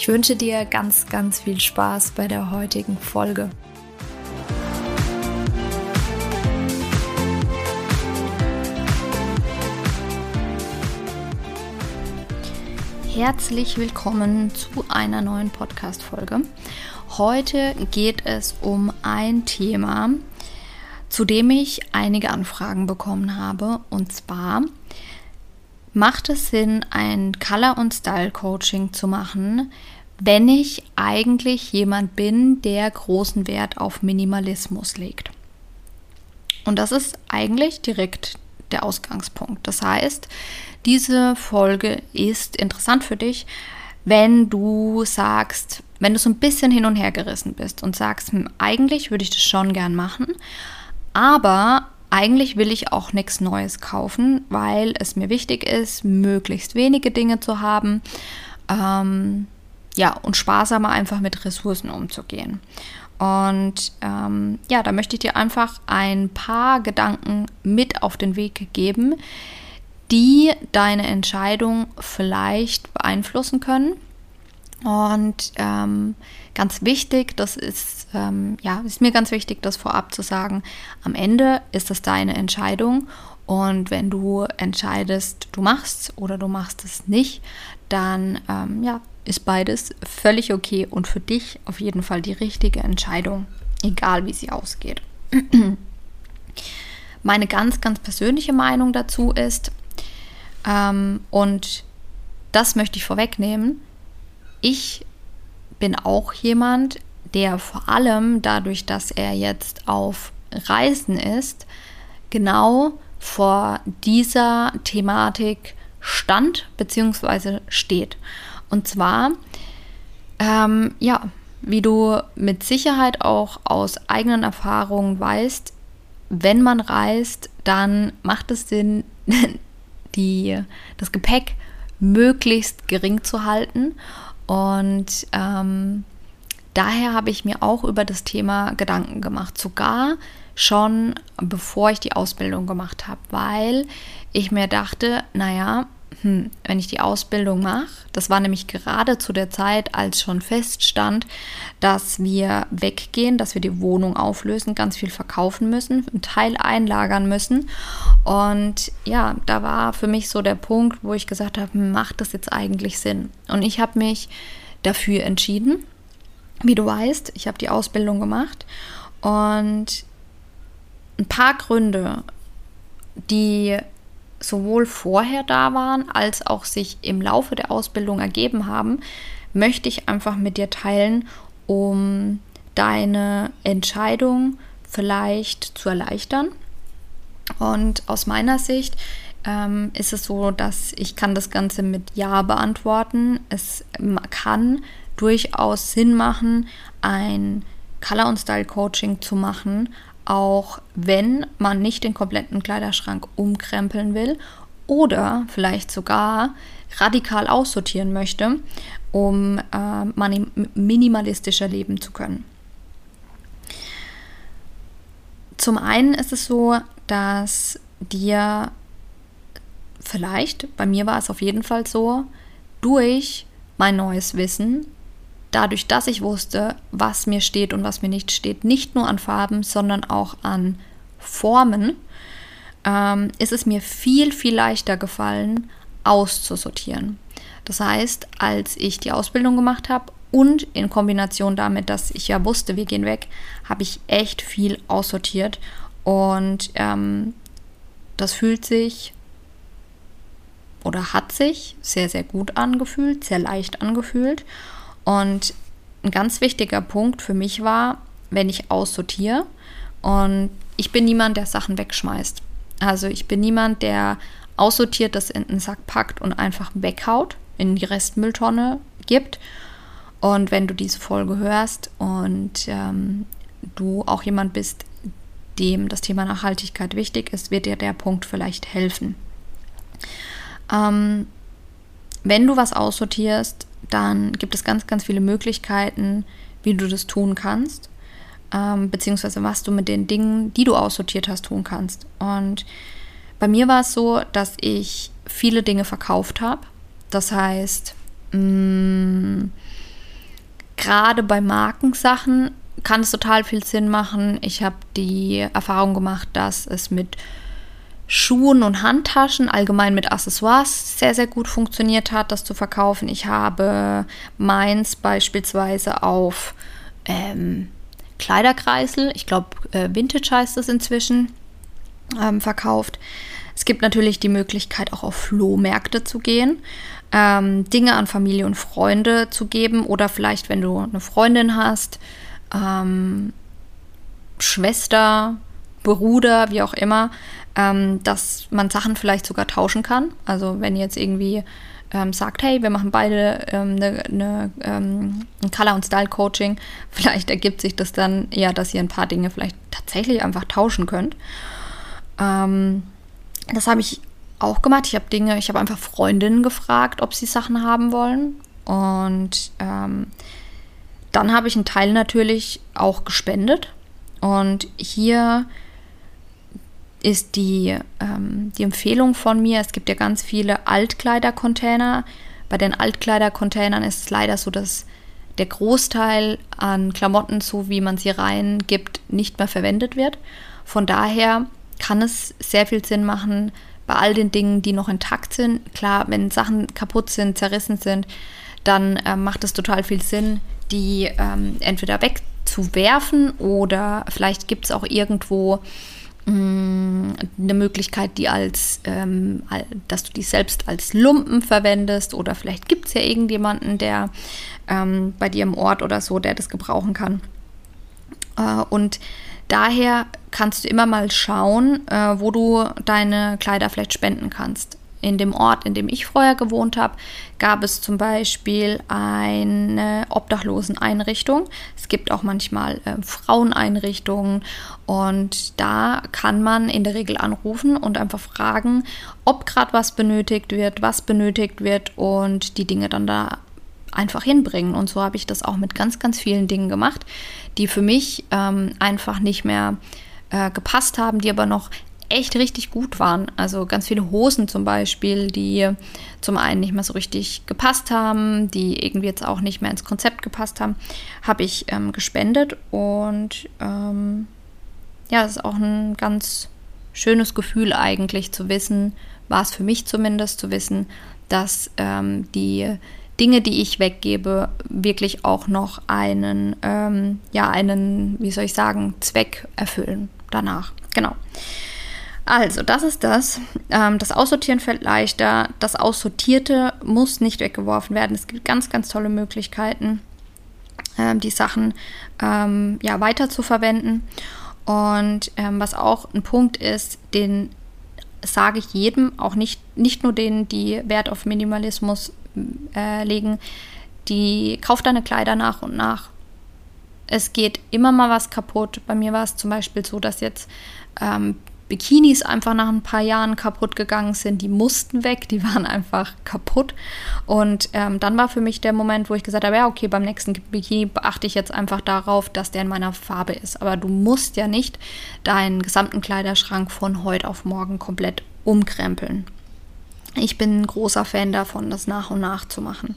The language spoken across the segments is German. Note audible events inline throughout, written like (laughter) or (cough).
Ich wünsche dir ganz, ganz viel Spaß bei der heutigen Folge. Herzlich willkommen zu einer neuen Podcast-Folge. Heute geht es um ein Thema, zu dem ich einige Anfragen bekommen habe. Und zwar macht es Sinn, ein Color- und Style-Coaching zu machen, wenn ich eigentlich jemand bin, der großen Wert auf Minimalismus legt. Und das ist eigentlich direkt der Ausgangspunkt. Das heißt, diese Folge ist interessant für dich, wenn du sagst, wenn du so ein bisschen hin und her gerissen bist und sagst, hm, eigentlich würde ich das schon gern machen, aber eigentlich will ich auch nichts Neues kaufen, weil es mir wichtig ist, möglichst wenige Dinge zu haben. Ähm, ja, und sparsamer einfach mit Ressourcen umzugehen. Und ähm, ja, da möchte ich dir einfach ein paar Gedanken mit auf den Weg geben, die deine Entscheidung vielleicht beeinflussen können. Und ähm, ganz wichtig, das ist, ähm, ja, ist mir ganz wichtig, das vorab zu sagen. Am Ende ist das deine Entscheidung. Und wenn du entscheidest, du machst oder du machst es nicht, dann ähm, ja, ist beides völlig okay und für dich auf jeden Fall die richtige Entscheidung, egal wie sie ausgeht. (clears throat) Meine ganz, ganz persönliche Meinung dazu ist, ähm, und das möchte ich vorwegnehmen, ich bin auch jemand, der vor allem dadurch, dass er jetzt auf Reisen ist, genau vor dieser Thematik stand bzw. steht. Und zwar, ähm, ja, wie du mit Sicherheit auch aus eigenen Erfahrungen weißt, wenn man reist, dann macht es Sinn, (laughs) die, das Gepäck möglichst gering zu halten. Und ähm, daher habe ich mir auch über das Thema Gedanken gemacht, sogar schon bevor ich die Ausbildung gemacht habe, weil ich mir dachte, naja, hm, wenn ich die Ausbildung mache, das war nämlich gerade zu der Zeit, als schon feststand, dass wir weggehen, dass wir die Wohnung auflösen, ganz viel verkaufen müssen, einen Teil einlagern müssen. Und ja, da war für mich so der Punkt, wo ich gesagt habe, macht das jetzt eigentlich Sinn? Und ich habe mich dafür entschieden. Wie du weißt, ich habe die Ausbildung gemacht und ein paar Gründe, die sowohl vorher da waren, als auch sich im Laufe der Ausbildung ergeben haben, möchte ich einfach mit dir teilen, um deine Entscheidung vielleicht zu erleichtern. Und aus meiner Sicht ähm, ist es so, dass ich kann das Ganze mit Ja beantworten. Es kann durchaus Sinn machen, ein Color- und Style-Coaching zu machen, auch wenn man nicht den kompletten Kleiderschrank umkrempeln will oder vielleicht sogar radikal aussortieren möchte, um äh, minimalistischer leben zu können. Zum einen ist es so, dass dir vielleicht, bei mir war es auf jeden Fall so, durch mein neues Wissen dadurch, dass ich wusste, was mir steht und was mir nicht steht, nicht nur an Farben, sondern auch an Formen, ähm, ist es mir viel, viel leichter gefallen, auszusortieren. Das heißt, als ich die Ausbildung gemacht habe und in Kombination damit, dass ich ja wusste, wir gehen weg, habe ich echt viel aussortiert und ähm, das fühlt sich oder hat sich sehr, sehr gut angefühlt, sehr leicht angefühlt. Und ein ganz wichtiger Punkt für mich war, wenn ich aussortiere und ich bin niemand, der Sachen wegschmeißt. Also ich bin niemand, der aussortiert, das in einen Sack packt und einfach weghaut, in die Restmülltonne gibt. Und wenn du diese Folge hörst und ähm, du auch jemand bist, dem das Thema Nachhaltigkeit wichtig ist, wird dir der Punkt vielleicht helfen. Ähm, wenn du was aussortierst, dann gibt es ganz, ganz viele Möglichkeiten, wie du das tun kannst, ähm, beziehungsweise was du mit den Dingen, die du aussortiert hast, tun kannst. Und bei mir war es so, dass ich viele Dinge verkauft habe. Das heißt, mm, gerade bei Markensachen kann es total viel Sinn machen. Ich habe die Erfahrung gemacht, dass es mit Schuhen und Handtaschen, allgemein mit Accessoires, sehr, sehr gut funktioniert hat, das zu verkaufen. Ich habe meins beispielsweise auf ähm, Kleiderkreisel, ich glaube äh, Vintage heißt es inzwischen, ähm, verkauft. Es gibt natürlich die Möglichkeit, auch auf Flohmärkte zu gehen, ähm, Dinge an Familie und Freunde zu geben oder vielleicht, wenn du eine Freundin hast, ähm, Schwester, Bruder, wie auch immer, ähm, dass man Sachen vielleicht sogar tauschen kann. Also wenn jetzt irgendwie ähm, sagt, hey, wir machen beide ähm, ne, ne, ähm, ein Color- und Style-Coaching, (laughs) vielleicht ergibt sich das dann ja, dass ihr ein paar Dinge vielleicht tatsächlich einfach tauschen könnt. Ähm, das habe ich auch gemacht. Ich habe Dinge, ich habe einfach Freundinnen gefragt, ob sie Sachen haben wollen. Und ähm, dann habe ich einen Teil natürlich auch gespendet. Und hier ist die, ähm, die Empfehlung von mir, es gibt ja ganz viele Altkleidercontainer. Bei den Altkleidercontainern ist es leider so, dass der Großteil an Klamotten, so wie man sie reingibt, nicht mehr verwendet wird. Von daher kann es sehr viel Sinn machen, bei all den Dingen, die noch intakt sind. Klar, wenn Sachen kaputt sind, zerrissen sind, dann äh, macht es total viel Sinn, die ähm, entweder wegzuwerfen oder vielleicht gibt es auch irgendwo eine Möglichkeit, die als, ähm, dass du die selbst als Lumpen verwendest oder vielleicht gibt es ja irgendjemanden, der ähm, bei dir im Ort oder so, der das gebrauchen kann. Äh, und daher kannst du immer mal schauen, äh, wo du deine Kleider vielleicht spenden kannst in dem Ort, in dem ich vorher gewohnt habe, gab es zum Beispiel eine Obdachloseneinrichtung. Es gibt auch manchmal äh, Fraueneinrichtungen und da kann man in der Regel anrufen und einfach fragen, ob gerade was benötigt wird, was benötigt wird und die Dinge dann da einfach hinbringen. Und so habe ich das auch mit ganz, ganz vielen Dingen gemacht, die für mich ähm, einfach nicht mehr äh, gepasst haben, die aber noch echt richtig gut waren. Also ganz viele Hosen zum Beispiel, die zum einen nicht mehr so richtig gepasst haben, die irgendwie jetzt auch nicht mehr ins Konzept gepasst haben, habe ich ähm, gespendet. Und ähm, ja, es ist auch ein ganz schönes Gefühl eigentlich zu wissen, war es für mich zumindest zu wissen, dass ähm, die Dinge, die ich weggebe, wirklich auch noch einen, ähm, ja, einen, wie soll ich sagen, Zweck erfüllen danach. Genau. Also, das ist das. Ähm, das Aussortieren fällt leichter. Das Aussortierte muss nicht weggeworfen werden. Es gibt ganz, ganz tolle Möglichkeiten, ähm, die Sachen ähm, ja, weiter zu verwenden. Und ähm, was auch ein Punkt ist, den sage ich jedem, auch nicht, nicht nur denen, die Wert auf Minimalismus äh, legen, die kauft deine Kleider nach und nach. Es geht immer mal was kaputt. Bei mir war es zum Beispiel so, dass jetzt ähm, Bikinis einfach nach ein paar Jahren kaputt gegangen sind. Die mussten weg, die (laughs) waren einfach kaputt. Und ähm, dann war für mich der Moment, wo ich gesagt habe, ja, okay, beim nächsten Bikini beachte ich jetzt einfach darauf, dass der in meiner Farbe ist. Aber du musst ja nicht deinen gesamten Kleiderschrank von heute auf morgen komplett umkrempeln. Ich bin ein großer Fan davon, das nach und nach zu machen.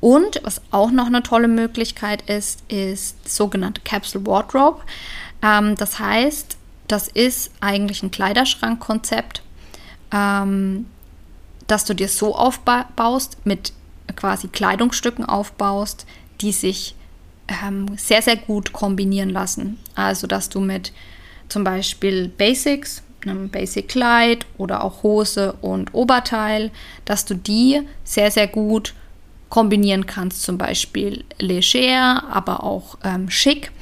Und was auch noch eine tolle Möglichkeit ist, ist sogenannte Capsule Wardrobe. Ähm, das heißt, das ist eigentlich ein Kleiderschrankkonzept, ähm, dass du dir so aufbaust, mit quasi Kleidungsstücken aufbaust, die sich ähm, sehr, sehr gut kombinieren lassen. Also, dass du mit zum Beispiel Basics, einem Basic-Kleid oder auch Hose und Oberteil, dass du die sehr, sehr gut kombinieren kannst. Zum Beispiel leger, aber auch ähm, schick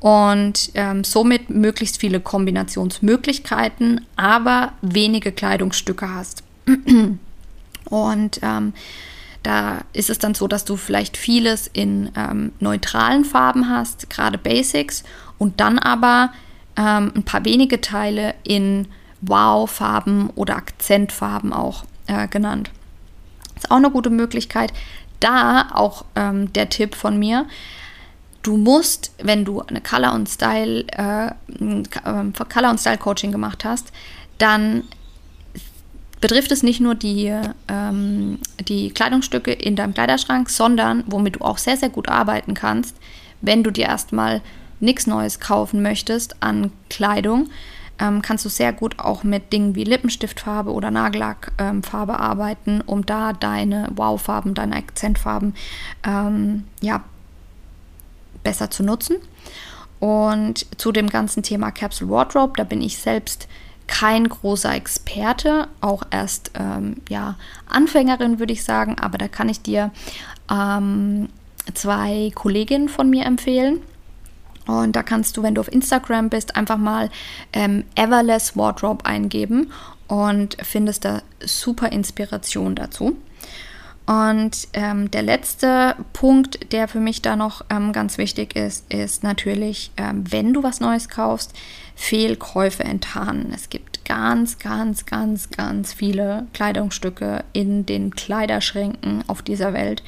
und ähm, somit möglichst viele Kombinationsmöglichkeiten, aber wenige Kleidungsstücke hast. (clears throat) und ähm, Da ist es dann so, dass du vielleicht vieles in ähm, neutralen Farben hast, gerade Basics, und dann aber ähm, ein paar wenige Teile in Wow-Farben oder Akzentfarben auch äh, genannt. Ist auch eine gute Möglichkeit. Da auch ähm, der Tipp von mir. Du musst, wenn du eine Color und Style, äh, ähm, Color und Style Coaching gemacht hast, dann betrifft es nicht nur die, ähm, die Kleidungsstücke in deinem Kleiderschrank, sondern womit du auch sehr, sehr gut arbeiten kannst, wenn du dir erstmal nichts Neues kaufen möchtest an Kleidung, ähm, kannst du sehr gut auch mit Dingen wie Lippenstiftfarbe oder Nagellackfarbe ähm, arbeiten, um da deine Wow-Farben, deine Akzentfarben ähm, ja, besser zu nutzen. Und zu dem ganzen Thema Capsule Wardrobe, da bin ich selbst kein großer Experte, auch erst ähm, ja, Anfängerin würde ich sagen, aber da kann ich dir ähm, zwei Kolleginnen von mir empfehlen. Und da kannst du, wenn du auf Instagram bist, einfach mal ähm, Everless Wardrobe eingeben und findest da super Inspiration dazu. Und ähm, der letzte Punkt, der für mich da noch ähm, ganz wichtig ist, ist natürlich, ähm, wenn du was Neues kaufst, Fehlkäufe enttarnen. Es gibt ganz, ganz, ganz, ganz viele Kleidungsstücke in den Kleiderschränken auf dieser Welt,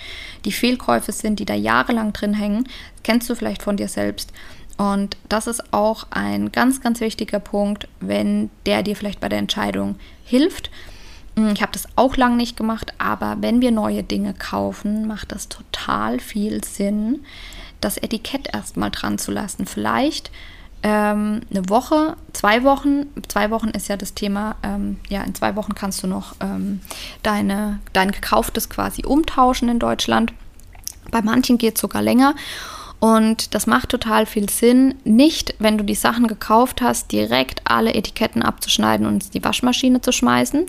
die Fehlkäufe sind, die da jahrelang drin hängen. kennst du vielleicht von dir selbst. Und das ist auch ein ganz, ganz wichtiger Punkt, wenn der dir vielleicht bei der Entscheidung hilft ich habe das auch lange nicht gemacht, aber wenn wir neue Dinge kaufen, macht das total viel Sinn, das Etikett erstmal dran zu lassen. Vielleicht ähm, eine Woche, zwei Wochen. Zwei Wochen ist ja das Thema, ähm, ja, in zwei Wochen kannst du noch ähm, deine, dein gekauftes quasi umtauschen in Deutschland. Bei manchen geht es sogar länger. Und das macht total viel Sinn, nicht, wenn du die Sachen gekauft hast, direkt alle Etiketten abzuschneiden und die Waschmaschine zu schmeißen,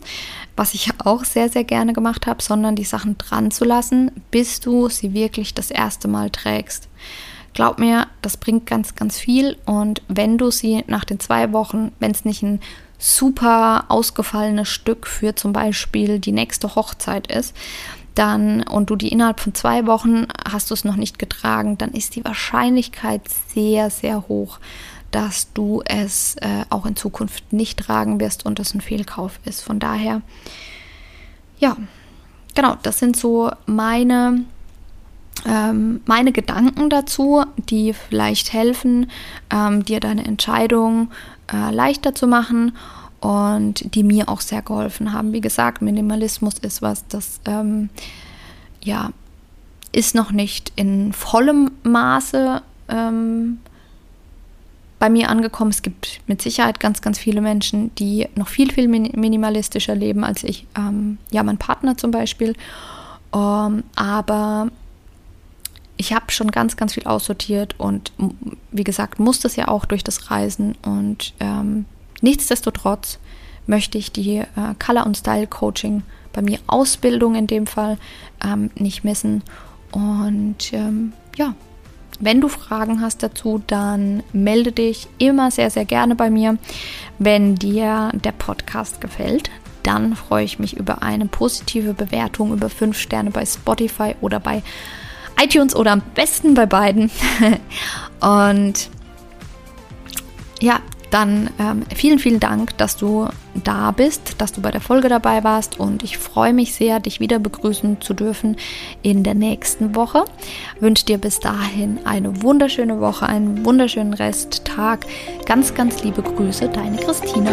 was ich auch sehr, sehr gerne gemacht habe, sondern die Sachen dran zu lassen, bis du sie wirklich das erste Mal trägst. Glaub mir, das bringt ganz, ganz viel. Und wenn du sie nach den zwei Wochen, wenn es nicht ein super ausgefallenes Stück für zum Beispiel die nächste Hochzeit ist, dann und du die innerhalb von zwei Wochen hast du es noch nicht getragen, dann ist die Wahrscheinlichkeit sehr, sehr hoch, dass du es äh, auch in Zukunft nicht tragen wirst und es ein Fehlkauf ist. Von daher, ja, genau, das sind so meine, ähm, meine Gedanken dazu, die vielleicht helfen, ähm, dir deine Entscheidung äh, leichter zu machen und die mir auch sehr geholfen haben. Wie gesagt, Minimalismus ist was, das ähm, ja ist noch nicht in vollem Maße ähm, bei mir angekommen. Es gibt mit Sicherheit ganz, ganz viele Menschen, die noch viel, viel minimalistischer leben als ich. Ähm, ja, mein Partner zum Beispiel. Ähm, aber ich habe schon ganz, ganz viel aussortiert und wie gesagt, musste es ja auch durch das Reisen und ähm, Nichtsdestotrotz möchte ich die äh, Color- und Style-Coaching bei mir Ausbildung in dem Fall ähm, nicht missen. Und ähm, ja, wenn du Fragen hast dazu, dann melde dich immer sehr, sehr gerne bei mir. Wenn dir der Podcast gefällt, dann freue ich mich über eine positive Bewertung über 5 Sterne bei Spotify oder bei iTunes oder am besten bei beiden. (laughs) Und ja, dann ähm, vielen, vielen Dank, dass du da bist, dass du bei der Folge dabei warst und ich freue mich sehr, dich wieder begrüßen zu dürfen in der nächsten Woche. Wünsche dir bis dahin eine wunderschöne Woche, einen wunderschönen Resttag. Ganz, ganz liebe Grüße, deine Christina.